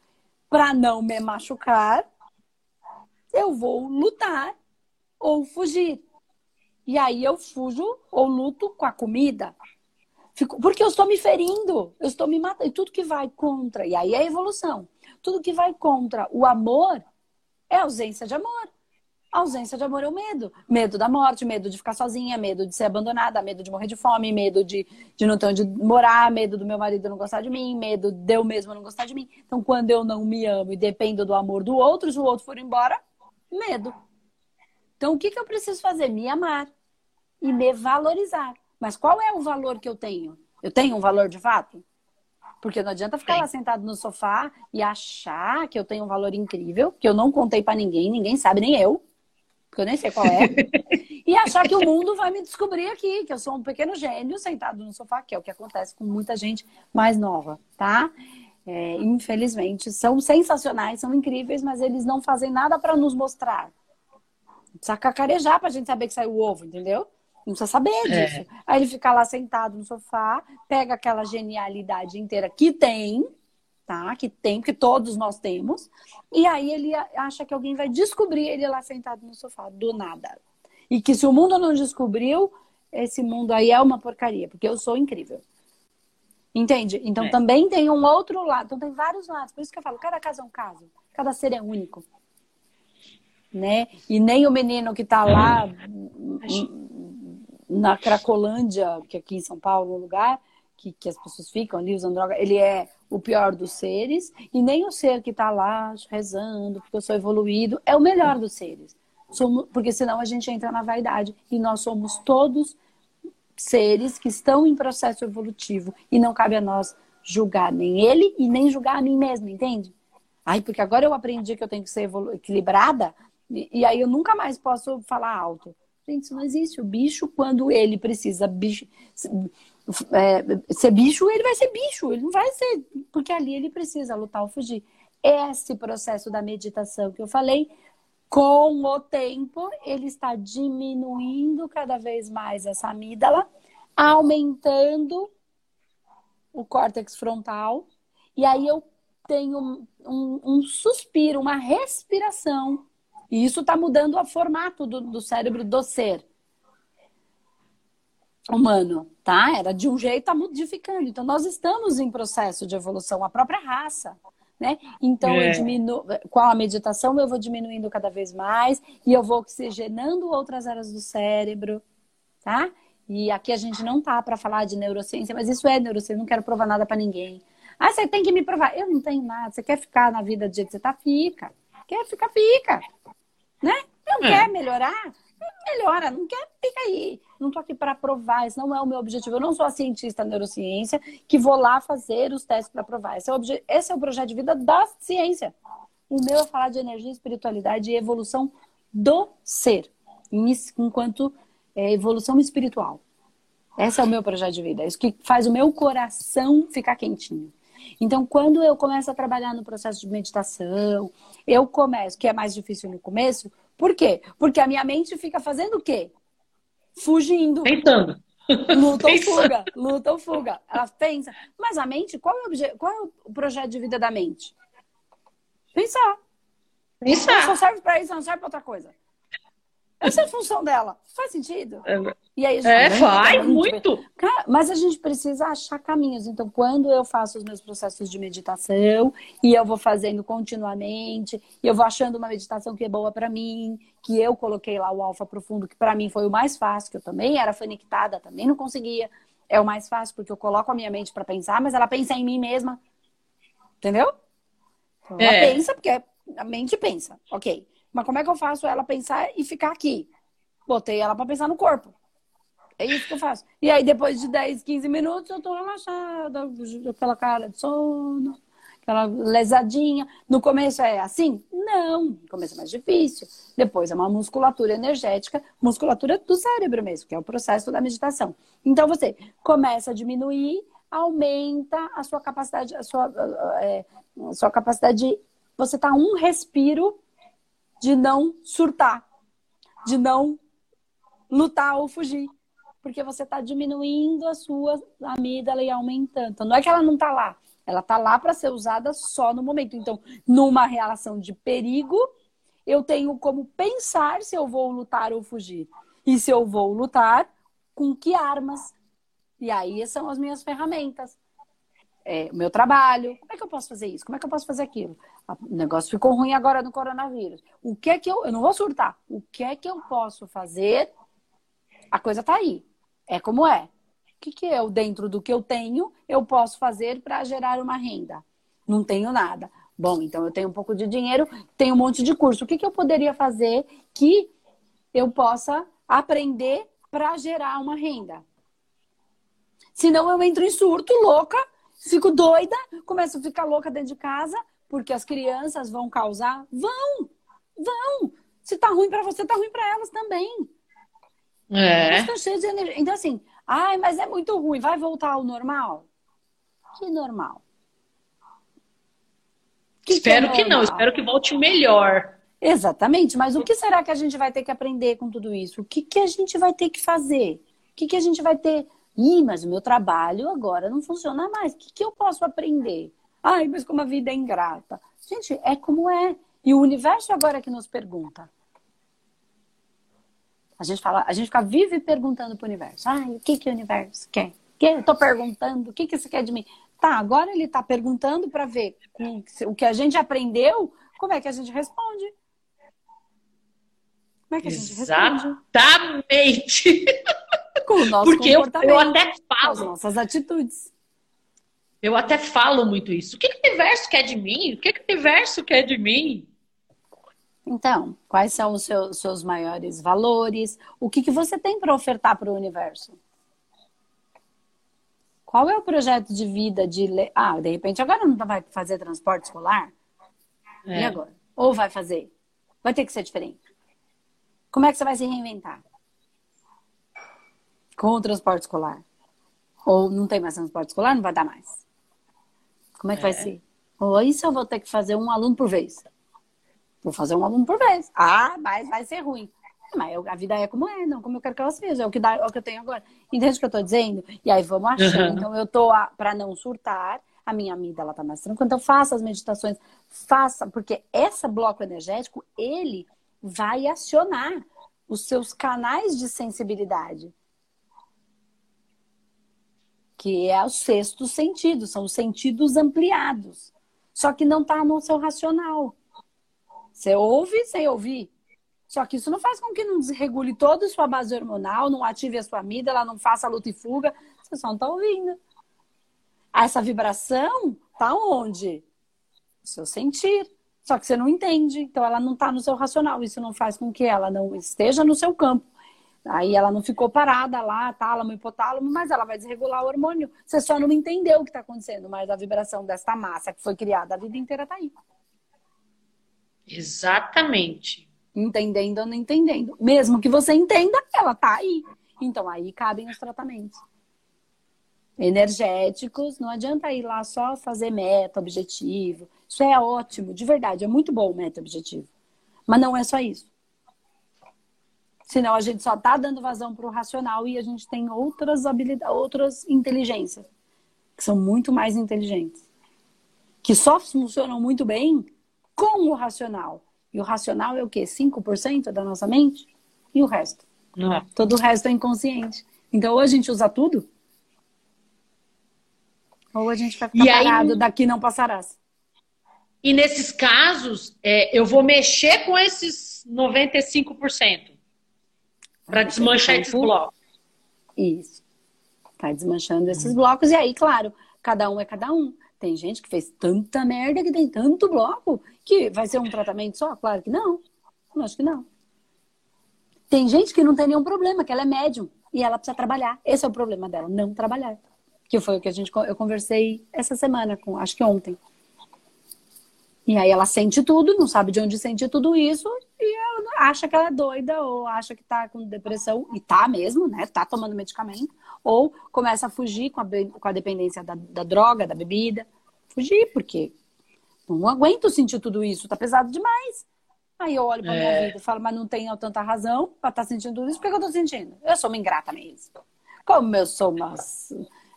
Para não me machucar, eu vou lutar ou fugir. E aí eu fujo ou luto com a comida. Fico, porque eu estou me ferindo, eu estou me matando. E tudo que vai contra, e aí é evolução. Tudo que vai contra o amor é ausência de amor. Ausência de amor é o medo. Medo da morte, medo de ficar sozinha, medo de ser abandonada, medo de morrer de fome, medo de, de não ter onde morar, medo do meu marido não gostar de mim, medo de eu mesmo não gostar de mim. Então, quando eu não me amo e dependo do amor do outro, se o outro for embora, medo. Então, o que, que eu preciso fazer? Me amar e me valorizar. Mas qual é o valor que eu tenho? Eu tenho um valor de fato? Porque não adianta ficar lá sentado no sofá e achar que eu tenho um valor incrível, que eu não contei para ninguém, ninguém sabe, nem eu porque eu nem sei qual é, e achar que o mundo vai me descobrir aqui, que eu sou um pequeno gênio sentado no sofá, que é o que acontece com muita gente mais nova, tá? É, infelizmente, são sensacionais, são incríveis, mas eles não fazem nada para nos mostrar. Precisa cacarejar pra gente saber que saiu o ovo, entendeu? Não precisa saber é. disso. É. Aí ele fica lá sentado no sofá, pega aquela genialidade inteira que tem, tá? Que tem, que todos nós temos. E aí ele acha que alguém vai descobrir ele lá sentado no sofá, do nada. E que se o mundo não descobriu, esse mundo aí é uma porcaria, porque eu sou incrível. Entende? Então é. também tem um outro lado. Então tem vários lados. Por isso que eu falo, cada caso é um caso. Cada ser é único. Né? E nem o menino que está lá na Cracolândia, que é aqui em São Paulo, um lugar que, que as pessoas ficam ali usando droga, ele é o pior dos seres. E nem o ser que está lá rezando, porque eu sou evoluído, é o melhor dos seres. Somos, porque senão a gente entra na vaidade. E nós somos todos seres que estão em processo evolutivo e não cabe a nós julgar nem ele e nem julgar a mim mesma, entende? Ai, porque agora eu aprendi que eu tenho que ser equilibrada e, e, aí eu nunca mais posso falar alto. Gente, isso não existe. O bicho, quando ele precisa bicho, é, ser bicho, ele vai ser bicho. Ele não vai ser. Porque ali ele precisa lutar ou fugir. Esse processo da meditação que eu falei com o tempo, ele está diminuindo cada vez mais essa amígdala, aumentando o córtex frontal, e aí eu tenho um, um, um suspiro, uma respiração. E isso está mudando o formato do, do cérebro do ser humano, tá? Era de um jeito, está modificando. Então, nós estamos em processo de evolução, a própria raça né? Então é. eu diminuo, com a meditação eu vou diminuindo cada vez mais e eu vou oxigenando outras áreas do cérebro, tá? E aqui a gente não tá para falar de neurociência, mas isso é neurociência, não quero provar nada para ninguém. Ah, você tem que me provar. Eu não tenho nada. Você quer ficar na vida do jeito que você tá? Fica. Quer ficar, fica. Né? Não é. quer melhorar? melhora, não quer, fica aí. Não tô aqui para provar, esse não é o meu objetivo. Eu não sou a cientista neurociência que vou lá fazer os testes para provar. Esse é, o esse é o projeto de vida da ciência. O meu é falar de energia, espiritualidade e evolução do ser, enquanto é, evolução espiritual. Esse é o meu projeto de vida. É isso que faz o meu coração ficar quentinho. Então, quando eu começo a trabalhar no processo de meditação, eu começo, que é mais difícil no começo, por quê? Porque a minha mente fica fazendo o quê? Fugindo. Tentando. Luta ou fuga, luta ou fuga. Ela pensa. Mas a mente, qual é o, qual é o projeto de vida da mente? Pensar. Pensar. Ela só serve para isso, não serve para outra coisa. Essa é a função dela. Faz sentido? É, e aí, é faz muito. Cara, mas a gente precisa achar caminhos. Então, quando eu faço os meus processos de meditação e eu vou fazendo continuamente, e eu vou achando uma meditação que é boa para mim, que eu coloquei lá o alfa profundo, que para mim foi o mais fácil, que eu também era conectada, também não conseguia. É o mais fácil porque eu coloco a minha mente para pensar, mas ela pensa em mim mesma. Entendeu? Então, ela é. pensa porque a mente pensa. OK. Mas como é que eu faço ela pensar e ficar aqui? Botei ela para pensar no corpo. É isso que eu faço. E aí, depois de 10, 15 minutos, eu tô relaxada, aquela cara de sono, aquela lesadinha. No começo é assim? Não. No começo é mais difícil. Depois é uma musculatura energética, musculatura do cérebro mesmo, que é o processo da meditação. Então, você começa a diminuir, aumenta a sua capacidade, a sua, é, a sua capacidade de. Você tá um respiro de não surtar, de não lutar ou fugir. Porque você está diminuindo a sua amígdala e aumentando. Então, não é que ela não está lá. Ela está lá para ser usada só no momento. Então, numa relação de perigo, eu tenho como pensar se eu vou lutar ou fugir. E se eu vou lutar, com que armas? E aí são as minhas ferramentas é, o meu trabalho. Como é que eu posso fazer isso? Como é que eu posso fazer aquilo? O negócio ficou ruim agora no coronavírus. O que é que eu. Eu não vou surtar. O que é que eu posso fazer? A coisa tá aí. É como é. O que, que eu, dentro do que eu tenho, eu posso fazer para gerar uma renda? Não tenho nada. Bom, então eu tenho um pouco de dinheiro, tenho um monte de curso. O que, que eu poderia fazer que eu possa aprender para gerar uma renda? Senão eu entro em surto, louca, Fico doida, começo a ficar louca dentro de casa, porque as crianças vão causar. Vão! Vão! Se tá ruim para você, tá ruim para elas também. É. Estão cheios de energia. Então, assim, ai, mas é muito ruim, vai voltar ao normal? Que normal? Que espero que, é que não, espero que volte melhor. Exatamente, mas o que será que a gente vai ter que aprender com tudo isso? O que, que a gente vai ter que fazer? O que, que a gente vai ter Ih, mas o meu trabalho agora não funciona mais. O que, que eu posso aprender? Ai, mas como a vida é ingrata. Gente, é como é. E o universo agora que nos pergunta. A gente fala, a gente fica vive perguntando para o universo. Ai, o que, que o universo quer? Que? Tô perguntando, o que, que você quer de mim? Tá, agora ele está perguntando para ver com o que a gente aprendeu, como é que a gente responde. Como é que a gente Exatamente. responde? Exatamente. Com o nosso Porque eu, eu até falo. Com as nossas atitudes. Eu até falo muito isso. O que, que o universo quer de mim? O que, que o universo quer de mim? Então, quais são os seus, seus maiores valores? O que, que você tem para ofertar para o universo? Qual é o projeto de vida de. Ah, de repente agora não vai fazer transporte escolar? É. E agora? Ou vai fazer? Vai ter que ser diferente. Como é que você vai se reinventar? Com o transporte escolar. Ou não tem mais transporte escolar, não vai dar mais. Como é que é. vai ser? Ou isso eu vou ter que fazer um aluno por vez. Vou fazer um aluno por vez. Ah, mas vai ser ruim. Mas eu, a vida é como é, não como eu quero que ela seja. É o que, dá, é o que eu tenho agora. Entende o que eu estou dizendo? E aí vamos achar. Uhum. Então eu tô para não surtar, a minha amiga ela tá mais tranquila. Então faça as meditações, faça, porque esse bloco energético, ele vai acionar os seus canais de sensibilidade. Que é o sexto sentido, são os sentidos ampliados. Só que não está no seu racional. Você ouve sem ouvir. Só que isso não faz com que não desregule toda a sua base hormonal, não ative a sua amígdala, não faça luta e fuga. Você só não está ouvindo. Essa vibração está onde? No seu sentir. Só que você não entende. Então ela não está no seu racional. Isso não faz com que ela não esteja no seu campo. Aí ela não ficou parada lá, tálamo, hipotálamo, mas ela vai desregular o hormônio. Você só não entendeu o que está acontecendo, mas a vibração desta massa que foi criada a vida inteira está aí. Exatamente. Entendendo ou não entendendo. Mesmo que você entenda, ela tá aí. Então aí cabem os tratamentos. Energéticos, não adianta ir lá só fazer meta, objetivo. Isso é ótimo, de verdade, é muito bom o meta objetivo. Mas não é só isso. Senão a gente só tá dando vazão para o racional e a gente tem outras habilidades, outras inteligências que são muito mais inteligentes, que só funcionam muito bem com o racional. E o racional é o quê? 5% da nossa mente? E o resto? Não. É. Todo o resto é inconsciente. Então, ou a gente usa tudo, ou a gente vai ficar e parado, aí, daqui não passarás. E nesses casos, é, eu vou mexer com esses 95% para desmanchar esses blocos. Isso. Tá desmanchando esses blocos. E aí, claro, cada um é cada um. Tem gente que fez tanta merda que tem tanto bloco que vai ser um tratamento só? Claro que não. Eu acho que não. Tem gente que não tem nenhum problema, que ela é médium e ela precisa trabalhar. Esse é o problema dela, não trabalhar. Que foi o que a gente eu conversei essa semana com, acho que ontem. E aí ela sente tudo, não sabe de onde sente tudo isso e acha que ela é doida ou acha que tá com depressão e tá mesmo, né? Tá tomando medicamento ou começa a fugir com a, com a dependência da, da droga, da bebida. Fugir, porque não aguento sentir tudo isso, tá pesado demais. Aí eu olho pra é. minha vida e falo, mas não tenho tanta razão pra estar tá sentindo tudo isso, por que eu tô sentindo? Eu sou uma ingrata mesmo. Como eu sou uma.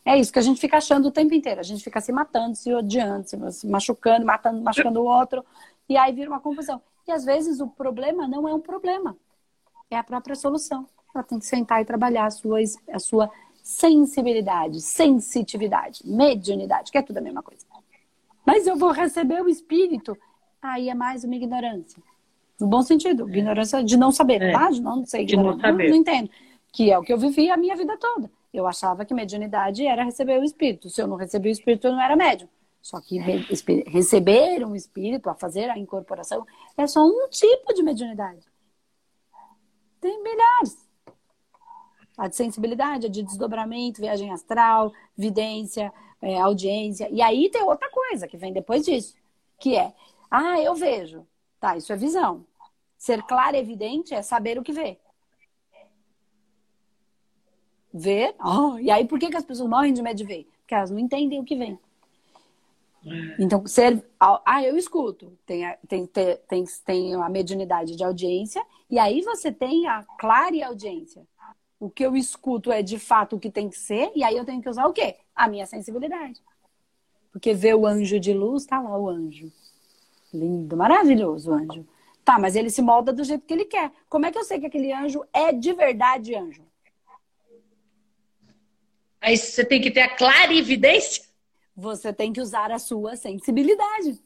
É isso que a gente fica achando o tempo inteiro. A gente fica se matando, se odiando, se machucando, matando, machucando o outro. E aí vira uma confusão. E às vezes o problema não é um problema, é a própria solução. Ela tem que sentar e trabalhar a sua, a sua sensibilidade, sensitividade, mediunidade, que é tudo a mesma coisa. Mas eu vou receber o espírito, aí é mais uma ignorância. No bom sentido, ignorância de não saber, é. tá? De não sei, de não, saber. Não, não entendo. Que é o que eu vivi a minha vida toda. Eu achava que mediunidade era receber o espírito. Se eu não recebi o espírito, eu não era médium. Só que receber um espírito, a fazer a incorporação, é só um tipo de mediunidade. Tem milhares. A de sensibilidade, a de desdobramento, viagem astral, vidência, é, audiência. E aí tem outra coisa que vem depois disso, que é, ah, eu vejo. Tá, isso é visão. Ser claro e evidente é saber o que vê. Ver, oh, e aí por que, que as pessoas morrem de medo de ver? Porque elas não entendem o que vem. Então, ser. Ah, eu escuto. Tem a, tem, tem, tem a mediunidade de audiência, e aí você tem a clara audiência o que eu escuto é de fato o que tem que ser, e aí eu tenho que usar o quê? A minha sensibilidade. Porque ver o anjo de luz, tá lá o anjo. Lindo, maravilhoso o anjo. Tá, mas ele se molda do jeito que ele quer. Como é que eu sei que aquele anjo é de verdade anjo? Aí você tem que ter a clarividência? Você tem que usar a sua sensibilidade.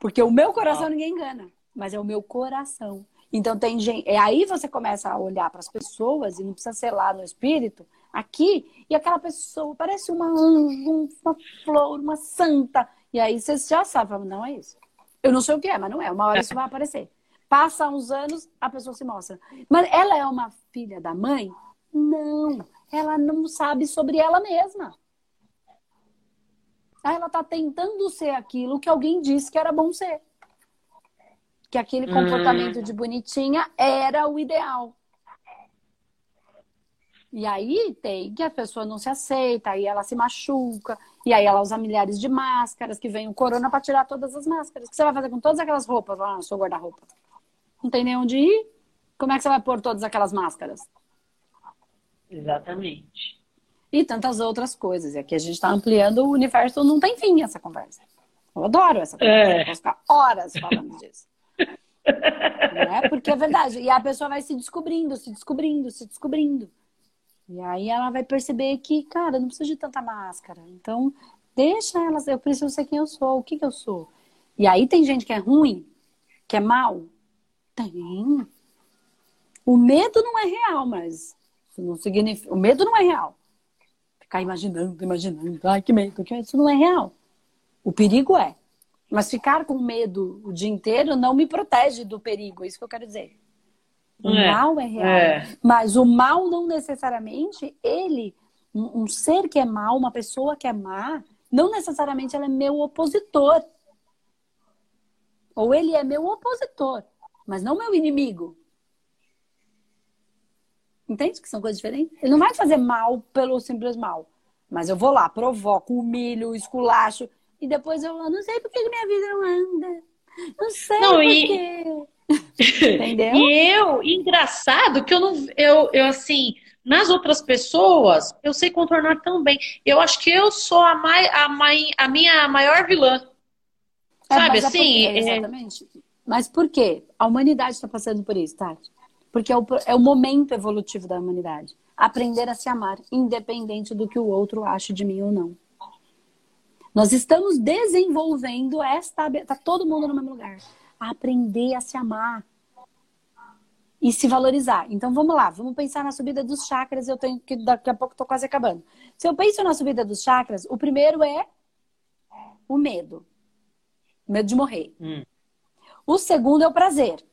Porque o meu coração ah. ninguém engana, mas é o meu coração. Então tem gente. É aí você começa a olhar para as pessoas, e não precisa ser lá no espírito, aqui, e aquela pessoa parece uma anjo, uma flor, uma santa. E aí você já sabe, não é isso. Eu não sei o que é, mas não é. Uma hora isso vai aparecer. Passa uns anos, a pessoa se mostra. Mas ela é uma filha da mãe? Não. Ela não sabe sobre ela mesma. Ela está tentando ser aquilo que alguém disse que era bom ser. Que aquele comportamento hum. de bonitinha era o ideal. E aí tem que a pessoa não se aceita, aí ela se machuca, e aí ela usa milhares de máscaras, que vem o corona para tirar todas as máscaras. O que você vai fazer com todas aquelas roupas lá no seu guarda-roupa? Não tem nem onde ir? Como é que você vai pôr todas aquelas máscaras? Exatamente. E tantas outras coisas. E aqui a gente está ampliando o universo, não tem fim essa conversa. Eu adoro essa conversa. É. Vou ficar horas falando disso. É? Porque é verdade. E a pessoa vai se descobrindo, se descobrindo, se descobrindo. E aí ela vai perceber que, cara, não precisa de tanta máscara. Então, deixa elas, eu preciso ser quem eu sou, o que, que eu sou. E aí tem gente que é ruim, que é mal. Tem. O medo não é real, mas não significa. O medo não é real. Ficar imaginando, imaginando, ai que medo, isso não é real. O perigo é. Mas ficar com medo o dia inteiro não me protege do perigo, é isso que eu quero dizer. O é. mal é real. É. Mas o mal não necessariamente, ele, um, um ser que é mal, uma pessoa que é má, não necessariamente ela é meu opositor. Ou ele é meu opositor, mas não meu inimigo. Entende que são coisas diferentes? Ele não vai fazer mal pelo simples mal. Mas eu vou lá, provoco, humilho, esculacho. E depois eu não sei por que minha vida não anda. Não sei não, por e... quê. Entendeu? E eu, engraçado que eu não. Eu, eu assim, nas outras pessoas, eu sei contornar tão bem. Eu acho que eu sou a, mai, a, mai, a minha maior vilã. É, Sabe assim? É, exatamente. Mas por quê? A humanidade está passando por isso, Tati. Porque é o, é o momento evolutivo da humanidade. Aprender a se amar, independente do que o outro ache de mim ou não. Nós estamos desenvolvendo esta. Está todo mundo no mesmo lugar. Aprender a se amar e se valorizar. Então vamos lá, vamos pensar na subida dos chakras. Eu tenho que daqui a pouco estou quase acabando. Se eu penso na subida dos chakras, o primeiro é o medo, medo de morrer. Hum. O segundo é o prazer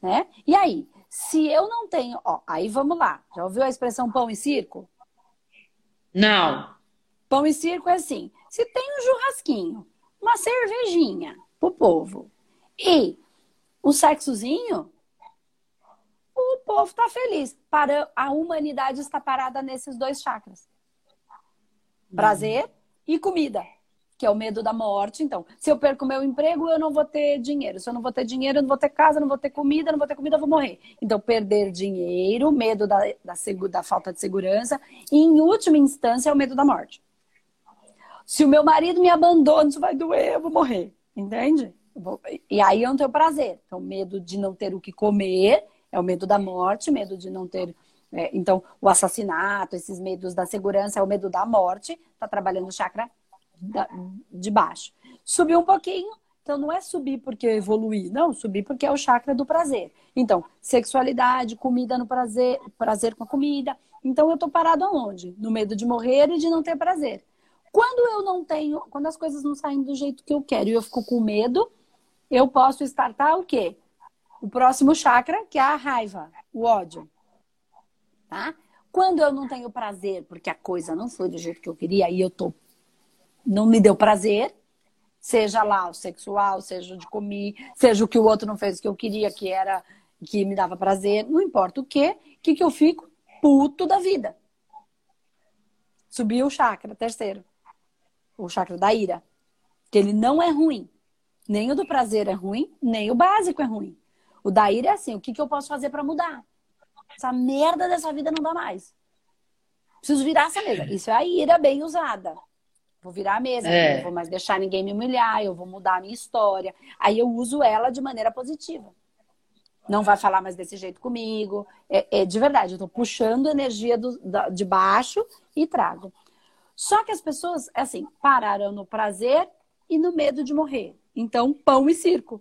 né? E aí, se eu não tenho, ó, aí vamos lá. Já ouviu a expressão pão e circo? Não. Pão e circo é assim: se tem um churrasquinho, uma cervejinha pro povo e um sexozinho, o povo tá feliz. Para a humanidade está parada nesses dois chakras. Prazer uhum. e comida que é o medo da morte. Então, se eu perco meu emprego, eu não vou ter dinheiro. Se eu não vou ter dinheiro, eu não vou ter casa, não vou ter comida, não vou ter comida, eu vou morrer. Então, perder dinheiro, medo da, da, da falta de segurança, e em última instância, é o medo da morte. Se o meu marido me abandona, isso vai doer, eu vou morrer. Entende? E aí eu não tenho prazer. Então, medo de não ter o que comer é o medo da morte, medo de não ter. É, então, o assassinato, esses medos da segurança é o medo da morte. Está trabalhando o chakra de baixo. Subiu um pouquinho, então não é subir porque eu evoluí, não, subir porque é o chakra do prazer. Então, sexualidade, comida no prazer, prazer com a comida. Então eu tô parado aonde? No medo de morrer e de não ter prazer. Quando eu não tenho, quando as coisas não saem do jeito que eu quero e eu fico com medo, eu posso startar o quê? O próximo chakra, que é a raiva, o ódio. Tá? Quando eu não tenho prazer, porque a coisa não foi do jeito que eu queria e eu tô não me deu prazer, seja lá o sexual, seja o de comer, seja o que o outro não fez que eu queria, que era que me dava prazer, não importa o que, que que eu fico puto da vida. Subiu o chakra, terceiro. O chakra da ira. Que ele não é ruim. Nem o do prazer é ruim, nem o básico é ruim. O da ira é assim, o que, que eu posso fazer para mudar? Essa merda dessa vida não dá mais. Preciso virar essa mesa. Isso é a ira bem usada. Vou virar a mesa, é. não vou mais deixar ninguém me humilhar, eu vou mudar a minha história. Aí eu uso ela de maneira positiva. não vai falar mais desse jeito comigo. É, é de verdade, eu tô puxando energia do, da, de baixo e trago. Só que as pessoas, assim, pararam no prazer e no medo de morrer. Então, pão e circo.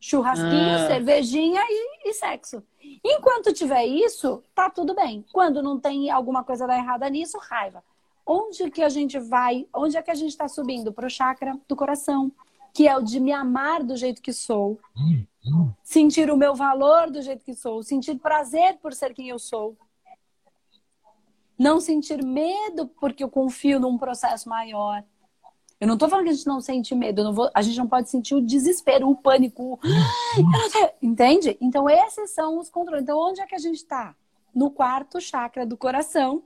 Churrasquinho, ah. cervejinha e, e, sexo. Enquanto tiver isso, tá tudo bem. Quando não tem alguma coisa da errada nisso, raiva. Onde que a gente vai? Onde é que a gente está subindo? Para o chakra do coração, que é o de me amar do jeito que sou, sentir o meu valor do jeito que sou, sentir prazer por ser quem eu sou. Não sentir medo porque eu confio num processo maior. Eu não tô falando que a gente não sente medo, vou, a gente não pode sentir o desespero, o pânico. Entende? Então, esses são os controles. Então, onde é que a gente está? No quarto chakra do coração,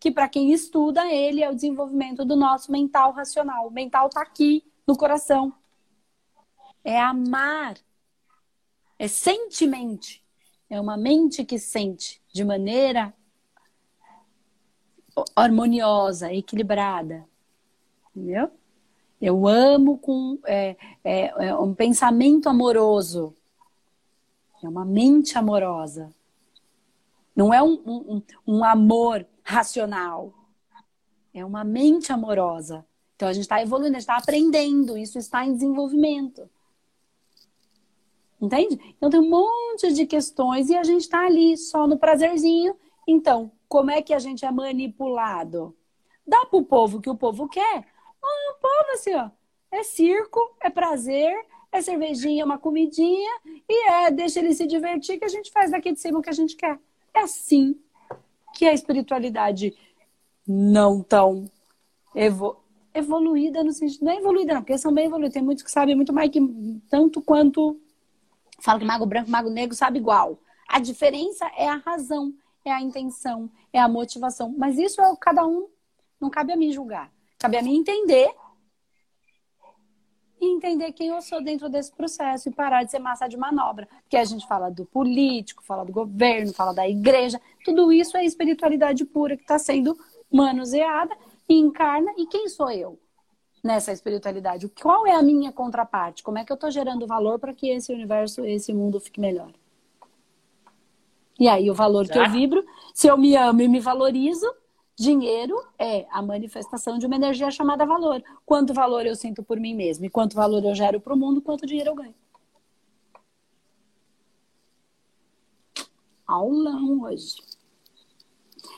que para quem estuda ele é o desenvolvimento do nosso mental racional. O mental está aqui no coração. É amar. É sentimente. É uma mente que sente de maneira harmoniosa, equilibrada. Entendeu? Eu amo com é, é, é um pensamento amoroso. É uma mente amorosa. Não é um, um, um amor racional. É uma mente amorosa. Então a gente está evoluindo, a gente está aprendendo, isso está em desenvolvimento. Entende? Então tem um monte de questões e a gente está ali só no prazerzinho. Então, como é que a gente é manipulado? Dá para o povo o que o povo quer. O povo assim, ó, é circo, é prazer, é cervejinha, uma comidinha e é deixa ele se divertir que a gente faz daqui de cima o que a gente quer. É assim que a espiritualidade não tão evo evoluída no sentido. Não é evoluída, não, porque são bem evoluídos. Tem muitos que sabem muito mais que tanto quanto. Fala que mago branco, mago negro sabe igual. A diferença é a razão, é a intenção, é a motivação. Mas isso é cada um. Não cabe a mim julgar. Cabe a mim entender e entender quem eu sou dentro desse processo e parar de ser massa de manobra. Porque a gente fala do político, fala do governo, fala da igreja, tudo isso é espiritualidade pura que está sendo manuseada e encarna. E quem sou eu nessa espiritualidade? Qual é a minha contraparte? Como é que eu estou gerando valor para que esse universo, esse mundo fique melhor? E aí, o valor que eu vibro, se eu me amo e me valorizo, Dinheiro é a manifestação de uma energia chamada valor. Quanto valor eu sinto por mim mesmo e quanto valor eu gero para o mundo, quanto dinheiro eu ganho. Aulão hoje.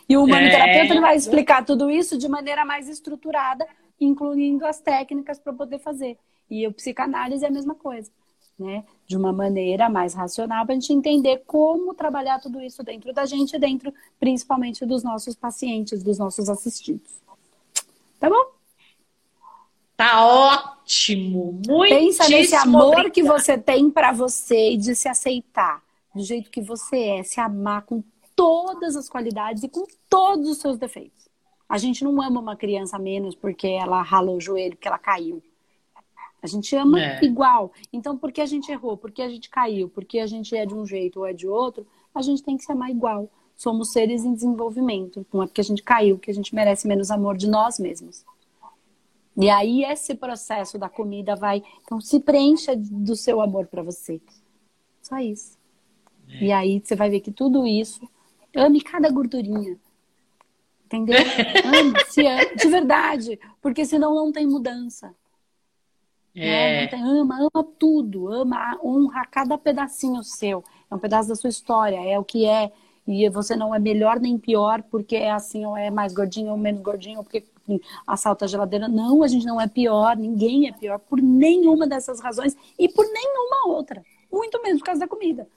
E o humanoterapeuta é... vai explicar tudo isso de maneira mais estruturada, incluindo as técnicas para poder fazer. E o psicanálise é a mesma coisa né? De uma maneira mais racional, para a gente entender como trabalhar tudo isso dentro da gente, dentro principalmente dos nossos pacientes, dos nossos assistidos. Tá bom? Tá ótimo! Muito Pensa nesse amor obrigada. que você tem para você e de se aceitar do jeito que você é, se amar com todas as qualidades e com todos os seus defeitos. A gente não ama uma criança menos porque ela ralou o joelho, porque ela caiu. A gente ama é. igual. Então, por que a gente errou? Por que a gente caiu? Por que a gente é de um jeito ou é de outro? A gente tem que se amar igual. Somos seres em desenvolvimento. Não é porque a gente caiu que a gente merece menos amor de nós mesmos. E aí esse processo da comida vai. Então, se preencha do seu amor para você. Só isso. É. E aí você vai ver que tudo isso. Ame cada gordurinha. Entendeu? Ame, se ame, de verdade. Porque senão não tem mudança. É. Né? Ama, ama tudo, ama, honra cada pedacinho seu. É um pedaço da sua história, é o que é. E você não é melhor nem pior porque é assim, ou é mais gordinho ou menos gordinho, ou porque assalta a geladeira. Não, a gente não é pior, ninguém é pior por nenhuma dessas razões e por nenhuma outra. Muito menos por causa da comida.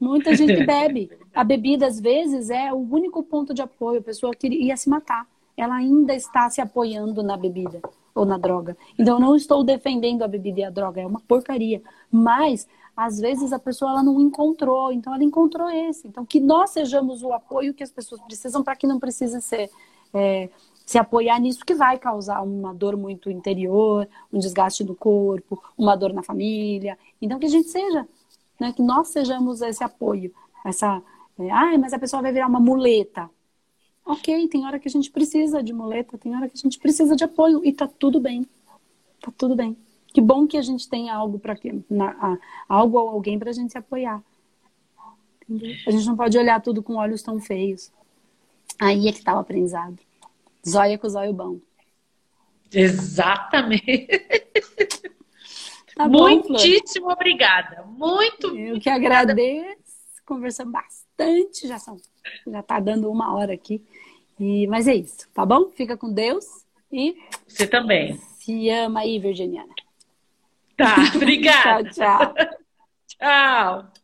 Muita gente bebe. A bebida, às vezes, é o único ponto de apoio. A pessoa que ia se matar. Ela ainda está se apoiando na bebida ou na droga. Então, eu não estou defendendo a bebida e a droga, é uma porcaria. Mas, às vezes, a pessoa ela não encontrou, então ela encontrou esse. Então, que nós sejamos o apoio que as pessoas precisam para que não precise ser. É, se apoiar nisso que vai causar uma dor muito interior, um desgaste do corpo, uma dor na família. Então que a gente seja, né, que nós sejamos esse apoio, essa, é, ah, mas a pessoa vai virar uma muleta. Ok, tem hora que a gente precisa de muleta, tem hora que a gente precisa de apoio e tá tudo bem. Tá tudo bem. Que bom que a gente tem algo para algo ou alguém para a gente se apoiar. Entendeu? A gente não pode olhar tudo com olhos tão feios. Aí é que tá o aprendizado. Zóia com zóio bom. Exatamente. Tá Muitíssimo bom, obrigada. Muito. Eu que agradeço. Conversamos bastante. Já são, já tá dando uma hora aqui. E, mas é isso, tá bom? Fica com Deus e. Você também. Se ama aí, Virginiana. Tá, obrigada. tchau, tchau. tchau.